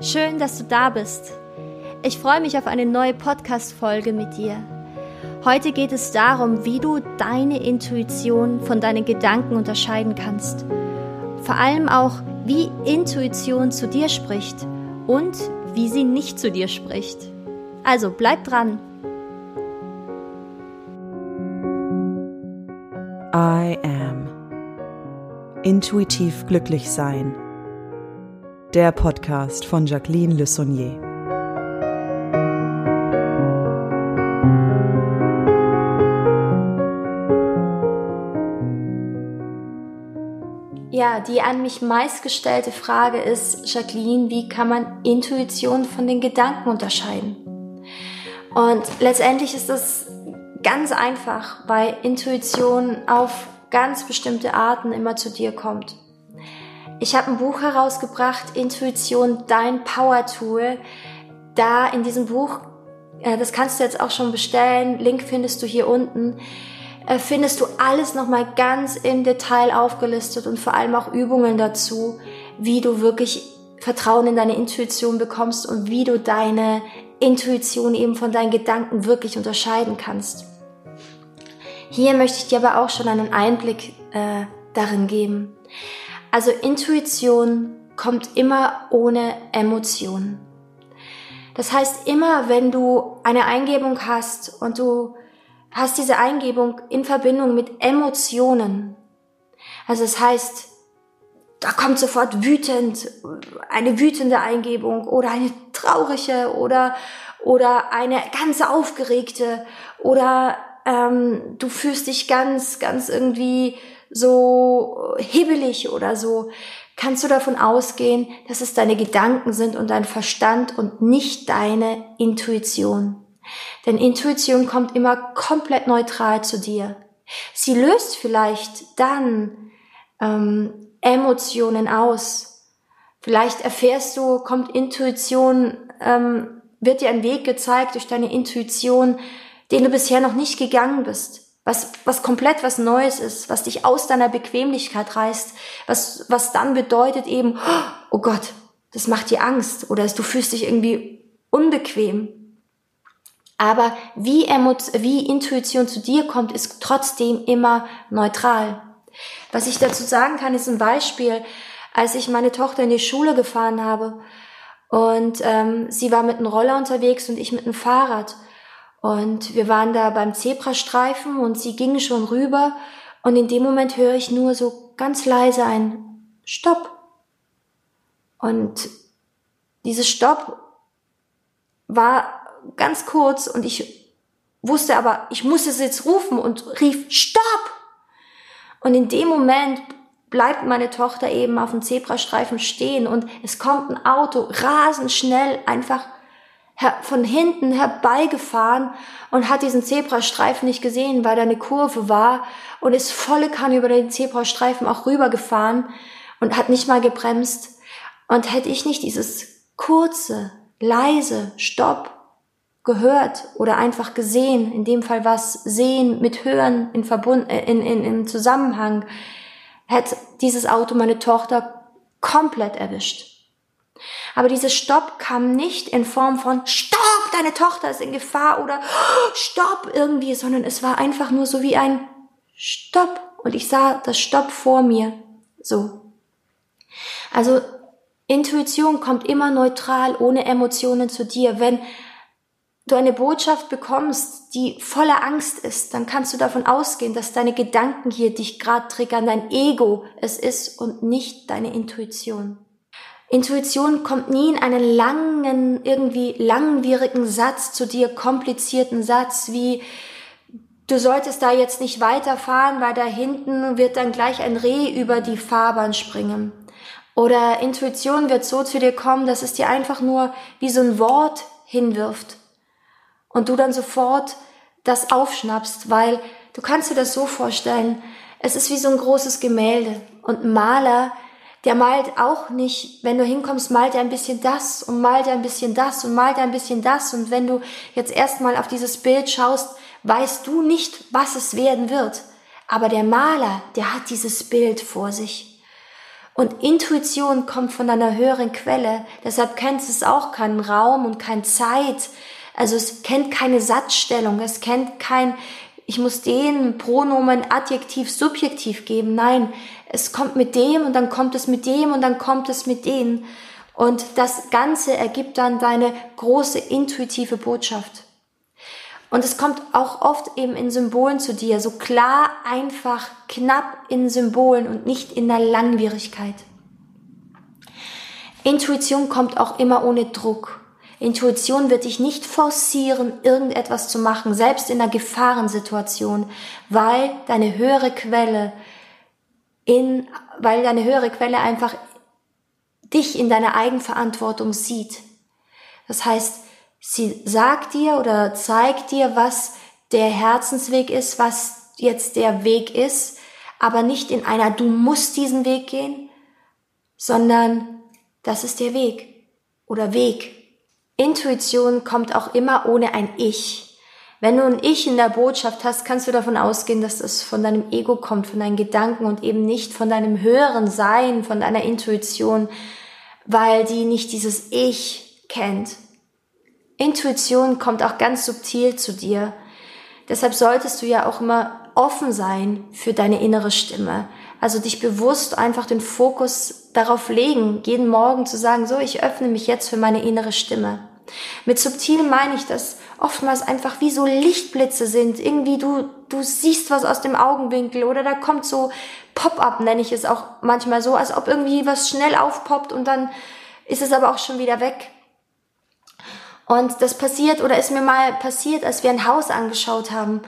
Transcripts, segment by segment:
Schön, dass du da bist. Ich freue mich auf eine neue Podcast-Folge mit dir. Heute geht es darum, wie du deine Intuition von deinen Gedanken unterscheiden kannst. Vor allem auch, wie Intuition zu dir spricht und wie sie nicht zu dir spricht. Also bleib dran. I am. Intuitiv glücklich sein. Der Podcast von Jacqueline Le Saunier. Ja, die an mich meistgestellte Frage ist, Jacqueline, wie kann man Intuition von den Gedanken unterscheiden? Und letztendlich ist es ganz einfach, weil Intuition auf ganz bestimmte Arten immer zu dir kommt. Ich habe ein Buch herausgebracht, Intuition, dein Power Tool. Da in diesem Buch, äh, das kannst du jetzt auch schon bestellen, Link findest du hier unten, äh, findest du alles nochmal ganz im Detail aufgelistet und vor allem auch Übungen dazu, wie du wirklich Vertrauen in deine Intuition bekommst und wie du deine Intuition eben von deinen Gedanken wirklich unterscheiden kannst. Hier möchte ich dir aber auch schon einen Einblick äh, darin geben. Also Intuition kommt immer ohne Emotionen. Das heißt, immer wenn du eine Eingebung hast und du hast diese Eingebung in Verbindung mit Emotionen, also das heißt, da kommt sofort wütend, eine wütende Eingebung oder eine traurige oder, oder eine ganz aufgeregte oder ähm, du fühlst dich ganz, ganz irgendwie so hibbelig oder so, kannst du davon ausgehen, dass es deine Gedanken sind und dein Verstand und nicht deine Intuition. Denn Intuition kommt immer komplett neutral zu dir. Sie löst vielleicht dann ähm, Emotionen aus. Vielleicht erfährst du, kommt Intuition, ähm, wird dir ein Weg gezeigt durch deine Intuition, den du bisher noch nicht gegangen bist was, was komplett was Neues ist, was dich aus deiner Bequemlichkeit reißt, was, was dann bedeutet eben, oh Gott, das macht dir Angst oder du fühlst dich irgendwie unbequem. Aber wie, Emot wie Intuition zu dir kommt, ist trotzdem immer neutral. Was ich dazu sagen kann, ist ein Beispiel, als ich meine Tochter in die Schule gefahren habe und ähm, sie war mit einem Roller unterwegs und ich mit einem Fahrrad. Und wir waren da beim Zebrastreifen und sie ging schon rüber und in dem Moment höre ich nur so ganz leise ein Stopp. Und dieses Stopp war ganz kurz und ich wusste aber, ich muss es jetzt rufen und rief Stopp. Und in dem Moment bleibt meine Tochter eben auf dem Zebrastreifen stehen und es kommt ein Auto rasend schnell einfach von hinten herbeigefahren und hat diesen Zebrastreifen nicht gesehen, weil da eine Kurve war und ist volle Kanne über den Zebrastreifen auch rübergefahren und hat nicht mal gebremst. Und hätte ich nicht dieses kurze, leise Stopp gehört oder einfach gesehen, in dem Fall was sehen mit hören in Verbund, äh, in, in, im Zusammenhang, hätte dieses Auto meine Tochter komplett erwischt. Aber dieses Stopp kam nicht in Form von Stopp, deine Tochter ist in Gefahr oder Stopp irgendwie, sondern es war einfach nur so wie ein Stopp. Und ich sah das Stopp vor mir. So. Also Intuition kommt immer neutral, ohne Emotionen zu dir. Wenn du eine Botschaft bekommst, die voller Angst ist, dann kannst du davon ausgehen, dass deine Gedanken hier dich gerade triggern, dein Ego es ist und nicht deine Intuition. Intuition kommt nie in einen langen, irgendwie langwierigen Satz zu dir, komplizierten Satz wie du solltest da jetzt nicht weiterfahren, weil da hinten wird dann gleich ein Reh über die Fahrbahn springen. Oder Intuition wird so zu dir kommen, dass es dir einfach nur wie so ein Wort hinwirft. Und du dann sofort das aufschnappst, weil du kannst dir das so vorstellen, es ist wie so ein großes Gemälde. Und Maler der malt auch nicht, wenn du hinkommst, malt er ein bisschen das und malt er ein bisschen das und malt er ein bisschen das. Und wenn du jetzt erstmal auf dieses Bild schaust, weißt du nicht, was es werden wird. Aber der Maler, der hat dieses Bild vor sich. Und Intuition kommt von einer höheren Quelle. Deshalb kennt es auch keinen Raum und keine Zeit. Also es kennt keine Satzstellung. Es kennt kein, ich muss den Pronomen Adjektiv, Subjektiv geben. Nein, es kommt mit dem und dann kommt es mit dem und dann kommt es mit denen. Und das Ganze ergibt dann deine große intuitive Botschaft. Und es kommt auch oft eben in Symbolen zu dir, so klar, einfach, knapp in Symbolen und nicht in der Langwierigkeit. Intuition kommt auch immer ohne Druck. Intuition wird dich nicht forcieren, irgendetwas zu machen, selbst in einer Gefahrensituation, weil deine höhere Quelle in, weil deine höhere Quelle einfach dich in deiner Eigenverantwortung sieht. Das heißt, Sie sagt dir oder zeigt dir, was der Herzensweg ist, was jetzt der Weg ist, aber nicht in einer du musst diesen Weg gehen, sondern das ist der Weg oder Weg. Intuition kommt auch immer ohne ein Ich. Wenn du ein Ich in der Botschaft hast, kannst du davon ausgehen, dass das von deinem Ego kommt, von deinen Gedanken und eben nicht von deinem höheren Sein, von deiner Intuition, weil die nicht dieses Ich kennt. Intuition kommt auch ganz subtil zu dir. Deshalb solltest du ja auch immer offen sein für deine innere Stimme. Also dich bewusst einfach den Fokus darauf legen, jeden Morgen zu sagen, so, ich öffne mich jetzt für meine innere Stimme. Mit subtil meine ich, dass oftmals einfach wie so Lichtblitze sind. Irgendwie du, du siehst was aus dem Augenwinkel oder da kommt so Pop-up, nenne ich es auch manchmal so, als ob irgendwie was schnell aufpoppt und dann ist es aber auch schon wieder weg. Und das passiert oder ist mir mal passiert, als wir ein Haus angeschaut haben.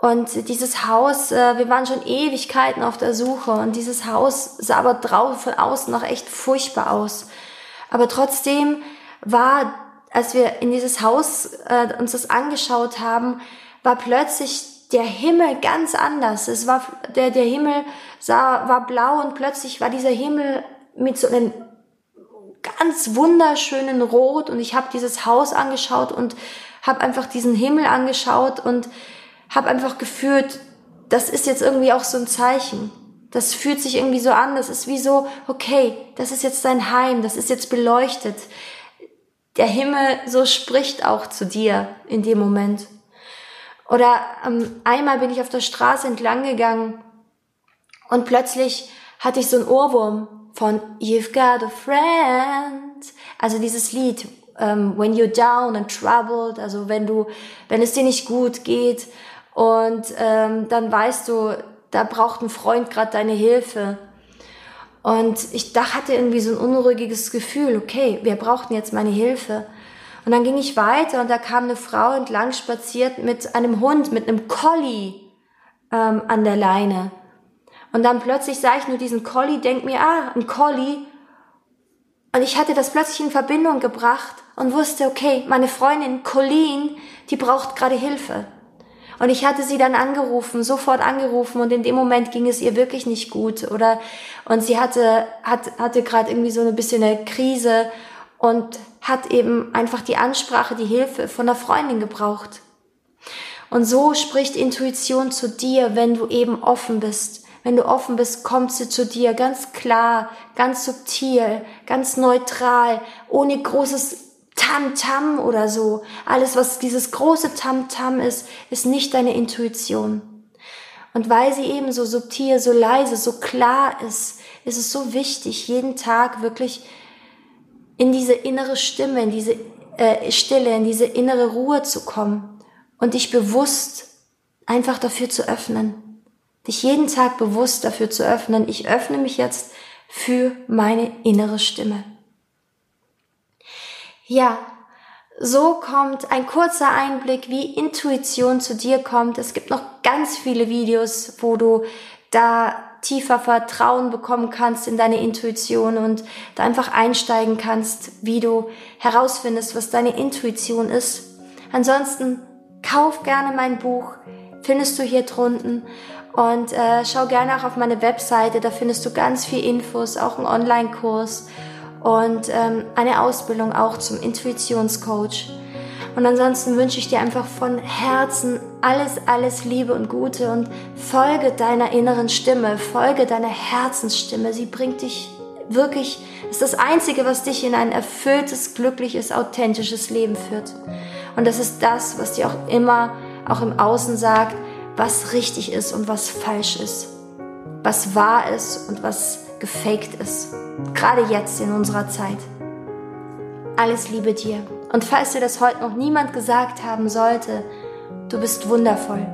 Und dieses Haus, äh, wir waren schon Ewigkeiten auf der Suche und dieses Haus sah aber draußen von außen noch echt furchtbar aus. Aber trotzdem war, als wir in dieses Haus äh, uns das angeschaut haben, war plötzlich der Himmel ganz anders. Es war der der Himmel sah war blau und plötzlich war dieser Himmel mit so einem ganz wunderschönen Rot und ich habe dieses Haus angeschaut und habe einfach diesen Himmel angeschaut und habe einfach gefühlt, das ist jetzt irgendwie auch so ein Zeichen. Das fühlt sich irgendwie so an, das ist wie so, okay, das ist jetzt dein Heim, das ist jetzt beleuchtet. Der Himmel so spricht auch zu dir in dem Moment. Oder ähm, einmal bin ich auf der Straße entlang gegangen und plötzlich hatte ich so einen Ohrwurm von You've Got a Friend. Also dieses Lied, um, ähm, When You're Down and Troubled, also wenn du, wenn es dir nicht gut geht und ähm, dann weißt du, da braucht ein Freund gerade deine Hilfe. Und ich da hatte irgendwie so ein unruhiges Gefühl, okay, wir brauchten jetzt meine Hilfe. Und dann ging ich weiter und da kam eine Frau entlang spaziert mit einem Hund, mit einem Collie ähm, an der Leine. Und dann plötzlich sah ich nur diesen Collie, denk mir, ah, ein Collie. Und ich hatte das plötzlich in Verbindung gebracht und wusste, okay, meine Freundin Colleen, die braucht gerade Hilfe. Und ich hatte sie dann angerufen, sofort angerufen und in dem Moment ging es ihr wirklich nicht gut oder und sie hatte hat, hatte gerade irgendwie so ein bisschen eine Krise und hat eben einfach die Ansprache, die Hilfe von einer Freundin gebraucht. Und so spricht Intuition zu dir, wenn du eben offen bist, wenn du offen bist, kommt sie zu dir ganz klar, ganz subtil, ganz neutral, ohne großes Tam-Tam -Tam oder so. Alles, was dieses große Tam-Tam -Tam ist, ist nicht deine Intuition. Und weil sie eben so subtil, so leise, so klar ist, ist es so wichtig, jeden Tag wirklich in diese innere Stimme, in diese äh, Stille, in diese innere Ruhe zu kommen und dich bewusst einfach dafür zu öffnen dich jeden Tag bewusst dafür zu öffnen, ich öffne mich jetzt für meine innere Stimme. Ja, so kommt ein kurzer Einblick, wie Intuition zu dir kommt. Es gibt noch ganz viele Videos, wo du da tiefer Vertrauen bekommen kannst in deine Intuition und da einfach einsteigen kannst, wie du herausfindest, was deine Intuition ist. Ansonsten kauf gerne mein Buch, findest du hier drunten und äh, schau gerne auch auf meine Webseite, da findest du ganz viel Infos, auch einen Online-Kurs und ähm, eine Ausbildung auch zum Intuitionscoach. Und ansonsten wünsche ich dir einfach von Herzen alles, alles Liebe und Gute und folge deiner inneren Stimme, folge deiner Herzensstimme. Sie bringt dich wirklich, ist das Einzige, was dich in ein erfülltes, glückliches, authentisches Leben führt. Und das ist das, was dir auch immer, auch im Außen sagt, was richtig ist und was falsch ist. Was wahr ist und was gefaked ist. Gerade jetzt in unserer Zeit. Alles Liebe dir. Und falls dir das heute noch niemand gesagt haben sollte, du bist wundervoll.